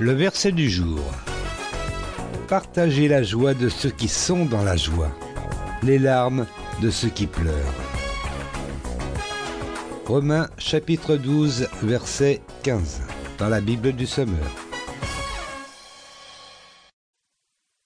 Le verset du jour. Partagez la joie de ceux qui sont dans la joie, les larmes de ceux qui pleurent. Romains chapitre 12 verset 15 dans la Bible du Sommeur.